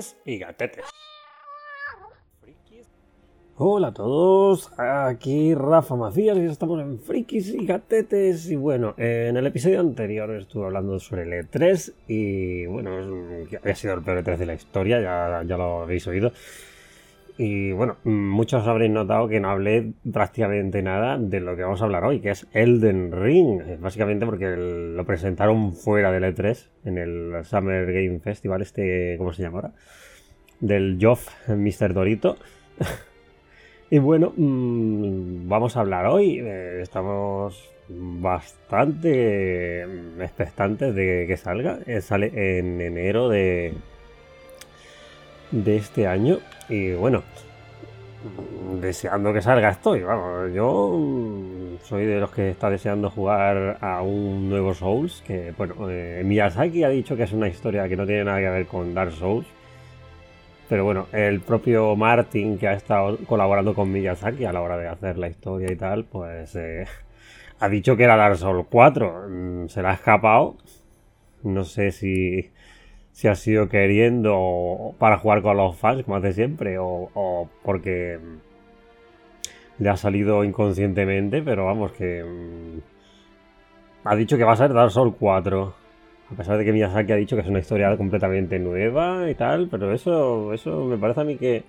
frikis y gatetes. Hola a todos, aquí Rafa Macías y estamos en Frikis y Gatetes. Y bueno, en el episodio anterior estuve hablando sobre el E3 y bueno, había sido el peor E3 de la historia, ya, ya lo habéis oído. Y bueno, muchos habréis notado que no hablé prácticamente nada de lo que vamos a hablar hoy, que es Elden Ring. Básicamente porque lo presentaron fuera del E3, en el Summer Game Festival, este, ¿cómo se llama ahora? Del Joff Mr. Dorito. y bueno, mmm, vamos a hablar hoy. Eh, estamos bastante expectantes de que salga. Eh, sale en enero de, de este año. Y bueno, deseando que salga estoy. Vamos, yo soy de los que está deseando jugar a un nuevo Souls. Que bueno, eh, Miyazaki ha dicho que es una historia que no tiene nada que ver con Dark Souls. Pero bueno, el propio Martin, que ha estado colaborando con Miyazaki a la hora de hacer la historia y tal, pues eh, ha dicho que era Dark Souls 4. Mm, se la ha escapado. No sé si si ha sido queriendo para jugar con los fans, como hace siempre, o, porque le ha salido inconscientemente, pero vamos, que mm, ha dicho que va a ser Dark Souls 4. A pesar de que Miyazaki ha dicho que es una historia completamente nueva y tal, pero eso, eso me parece a mí que,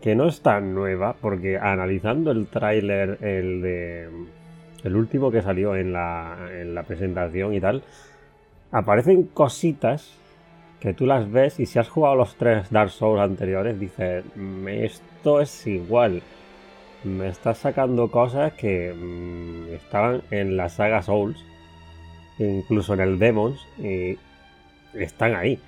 que no es tan nueva, porque analizando el tráiler, el de el último que salió en la, en la presentación y tal, aparecen cositas que tú las ves y si has jugado los tres Dark Souls anteriores, dices, mm, esto es igual. Me estás sacando cosas que mmm, estaban en la saga Souls, incluso en el Demons, y están ahí.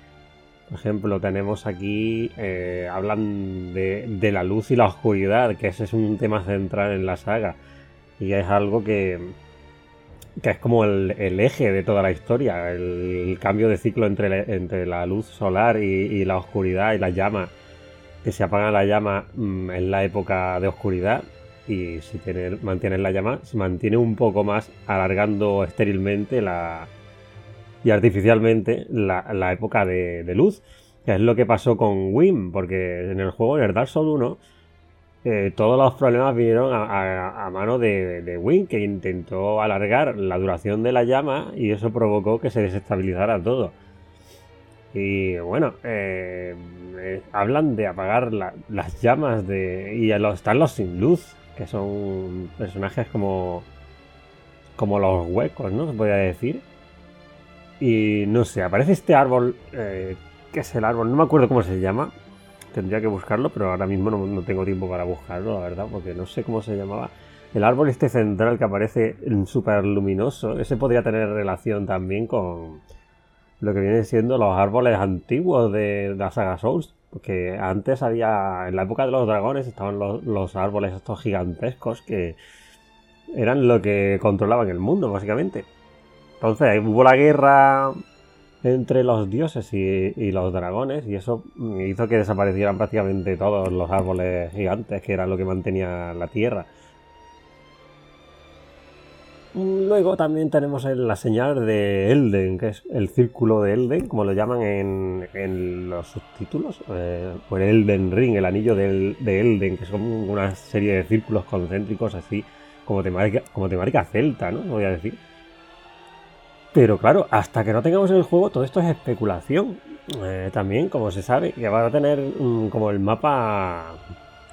Por ejemplo, tenemos aquí, eh, hablan de, de, la luz y la oscuridad, que ese es un tema central en la saga. Y es algo que, que es como el, eje de toda la historia, el, cambio de ciclo entre, entre la luz solar y, la oscuridad y la llama, que se apaga la llama mm, en la época de oscuridad y si tiene, la llama, se mantiene un poco más alargando estérilmente la, y artificialmente la, época de, de, luz, que es lo que pasó con Wim, porque en el juego, en el Dark Souls 1, eh, todos los problemas vinieron a, mano de, de, Wing, que intentó alargar la duración de la llama y eso provocó que se desestabilizara todo. Y bueno, eh, eh, hablan de apagar las llamas de. Y están los sin luz, que son personajes como. como los huecos, ¿no? Se podría decir. Y no sé, aparece este árbol. ¿Qué es el árbol? No me acuerdo cómo se llama tendría que buscarlo, pero ahora mismo no, tengo tiempo para buscarlo, la verdad, porque no sé cómo se llamaba. El árbol este central que aparece súper luminoso, ese podría tener relación también con lo que vienen siendo los árboles antiguos de, la saga Souls. Porque antes había, en la época de los dragones, estaban los, los árboles estos gigantescos que eran lo que controlaban el mundo, básicamente. Entonces hubo la guerra entre los dioses y, los dragones y eso hizo que desaparecieran prácticamente todos los árboles gigantes que era lo que mantenía la tierra. Luego también tenemos la señal de Elden, que es el círculo de Elden, como lo llaman en, los subtítulos, eh, por Elden Ring, el anillo de, Elden, que son una serie de círculos concéntricos así, como temática, como temática celta, ¿no? Voy a decir. Pero claro, hasta que no tengamos el juego, todo esto es especulación. Eh, también, como se sabe, que va a tener como el mapa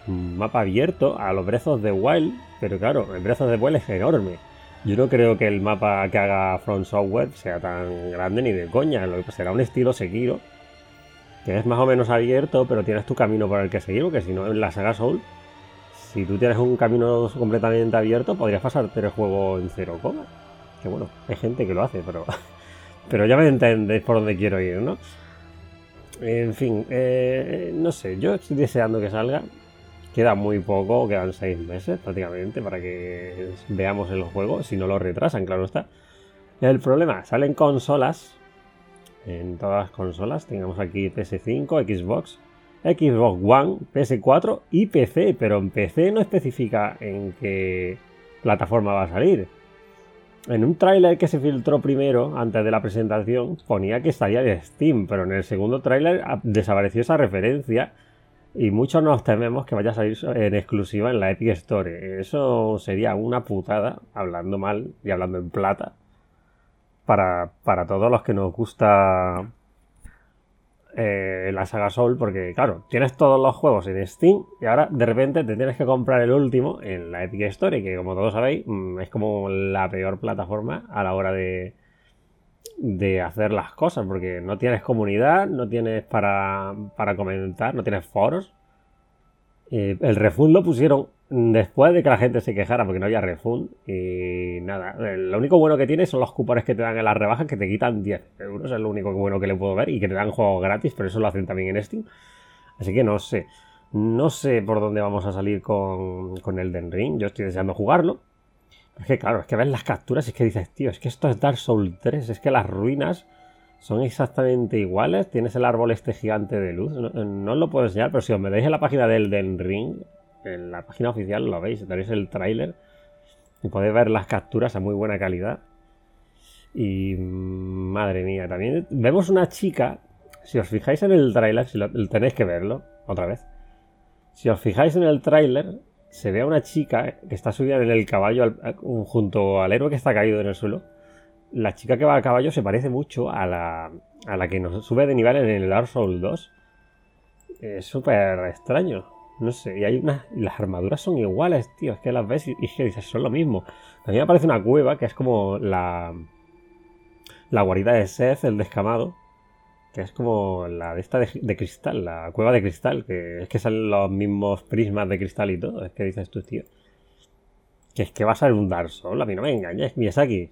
mapa abierto a los brezos de Wild, pero claro, el Breath de Wild es enorme. Yo no creo que el mapa que haga Front Software sea tan grande ni de coña, lo que será un estilo Sekiro, que es más o menos abierto, pero tienes tu camino por el que seguir, porque si no, en la saga Soul, si tú tienes un camino completamente abierto, podrías pasarte el juego en cero coma. Que bueno, hay gente que lo hace, pero, pero ya me entendéis por dónde quiero ir, ¿no? En fin, eh, no sé, yo estoy deseando que salga. Queda muy poco, quedan seis meses prácticamente para que veamos el juego. Si no lo retrasan, claro está. El problema, salen consolas. En todas las consolas. Tengamos aquí PS5, Xbox, Xbox One, PS4 y PC. Pero en PC no especifica en qué plataforma va a salir. En un tráiler que se filtró primero, antes de la presentación, ponía que estaría en Steam, pero en el segundo tráiler desapareció esa referencia y muchos nos tememos que vaya a salir en exclusiva en la Epic Store. Eso sería una putada, hablando mal y hablando en plata, para, para todos los que nos gusta eh, la saga Soul, porque claro, tienes todos los juegos en Steam y ahora de repente te tienes que comprar el último en la Epic Store, que como todos sabéis mm, es como la peor plataforma a la hora de, de hacer las cosas, porque no tienes comunidad, no tienes para, para comentar, no tienes foros. Eh, el refund lo pusieron después de que la gente se quejara porque no había refund. Y nada, eh, lo único bueno que tiene son los cupones que te dan en las rebajas que te quitan 10 euros. Es lo único bueno que le puedo ver y que te dan juegos gratis, pero eso lo hacen también en Steam. Así que no sé. No sé por dónde vamos a salir con, con Elden Ring. Yo estoy deseando jugarlo. Es que claro, es que ves las capturas y es que dices, tío, es que esto es Dark Souls 3, es que las ruinas son exactamente iguales. Tienes el árbol este gigante de luz. No, lo puedo enseñar, pero si os metéis en la página del Den Ring, en la página oficial lo veis, tenéis el tráiler y podéis ver las capturas a muy buena calidad. Y madre mía, también vemos una chica. Si os fijáis en el tráiler, si tenéis que verlo otra vez. Si os fijáis en el tráiler, se ve a una chica que está subida en el caballo junto al héroe que está caído en el suelo la chica que va a caballo se parece mucho a la, a la que nos sube de nivel en el Dark Souls 2. Es súper extraño. No sé, y hay unas. las armaduras son iguales, tío. Es que las ves y, y que dices, son lo mismo. A mí me parece una cueva que es como la. La guarida de Seth, el descamado. Que es como la de esta de, cristal, la cueva de cristal. Que es que salen los mismos prismas de cristal y todo. Es que dices tú, tío. Que es que va a ser un Dark Souls. A mí no me engañes, aquí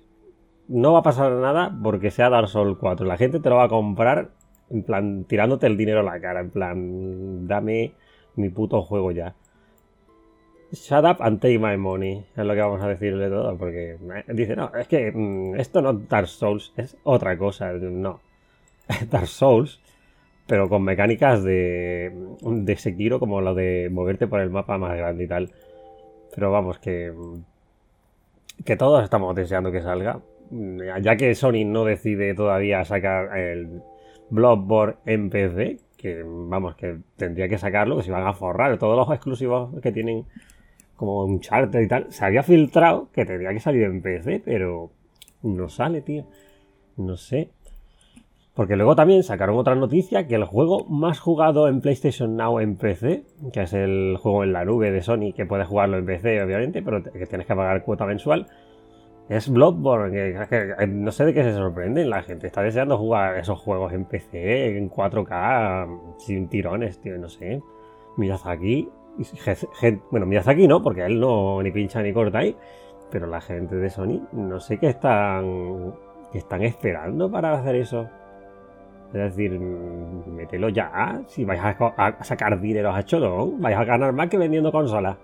no va a pasar nada porque sea Dark Souls 4. La gente te lo va a comprar en plan tirándote el dinero a la cara, en plan dame mi puto juego ya. Shut up and take my money, es lo que vamos a decirle todo, porque dice, no, es que mm, esto no es Dark Souls, es otra cosa, no. Dark Souls, pero con mecánicas de, de Sekiro como lo de moverte por el mapa más grande y tal. Pero vamos, que, que todos estamos deseando que salga, ya que Sony no decide todavía sacar el Bloodborne en PC, que vamos, que tendría que sacarlo, que se van a forrar todos los exclusivos que tienen como un charter y tal, se había filtrado que tendría que salir en PC, pero no sale, tío. No sé. Porque luego también sacaron otra noticia que el juego más jugado en PlayStation Now en PC, que es el juego en la nube de Sony, que puedes jugarlo en PC obviamente, pero que tienes que pagar cuota mensual, es Bloodborne, que, no sé de qué se sorprenden. La gente está deseando jugar esos juegos en PC, en 4K, sin tirones, tío, no sé. Miyazaki, bueno, Miyazaki no, porque él no ni pincha ni corta ahí. Pero la gente de Sony, no sé qué están, esperando para hacer eso. Es decir, mételo ya. Si vais a, sacar dinero a cholón, vais a ganar más que vendiendo consolas.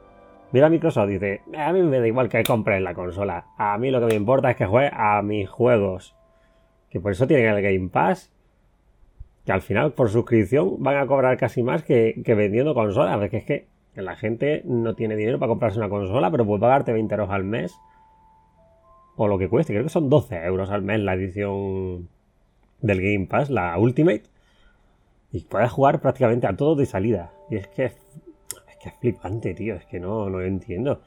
Mira Microsoft, dice, a mí me da igual que compres la consola. A mí lo que me importa es que juegue a mis juegos. Que por eso tienen el Game Pass. Que al final, por suscripción, van a cobrar casi más que, vendiendo consolas. Porque es que la gente no tiene dinero para comprarse una consola, pero puede pagarte 20 euros al mes. O lo que cueste. Creo que son 12 euros al mes la edición del Game Pass, la Ultimate. Y puedes jugar prácticamente a todo de salida. Y es que es flipante, tío. Es que no, no entiendo.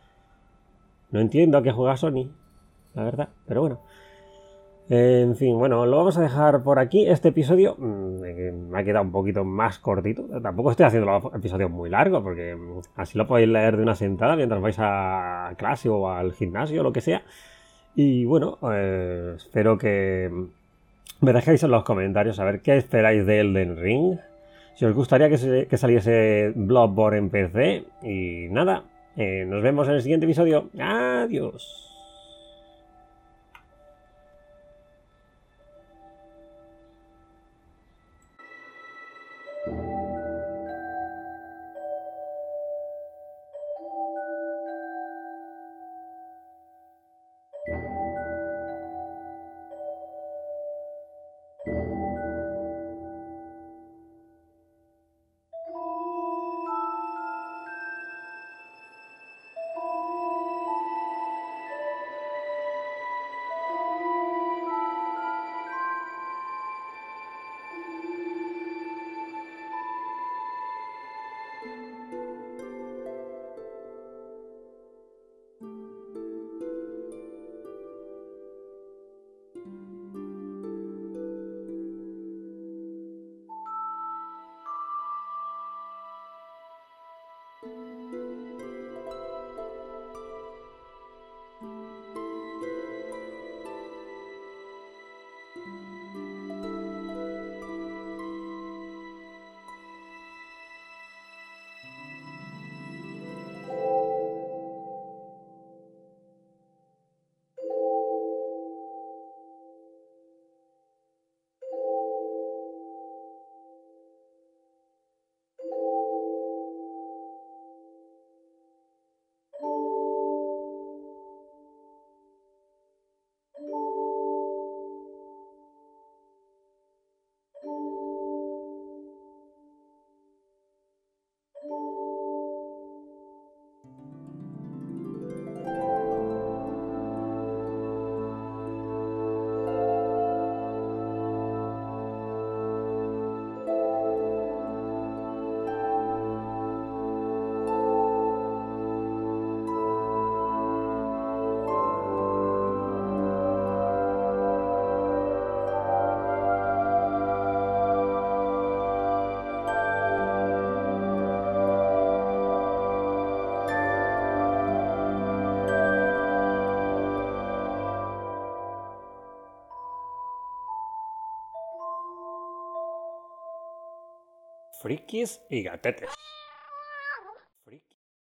No entiendo a qué juega Sony, la verdad. Pero bueno. En fin, bueno, lo vamos a dejar por aquí. Este episodio mm, me ha quedado un poquito más cortito. Tampoco estoy haciendo los episodios muy largos, porque mm, así lo podéis leer de una sentada mientras vais a clase o al gimnasio o lo que sea. Y bueno, eh, espero que me dejéis en los comentarios a ver qué esperáis de Elden Ring. Si os gustaría que, saliese Bloodborne en PC. Y nada, eh, nos vemos en el siguiente episodio. Adiós. Frikis y gatetes.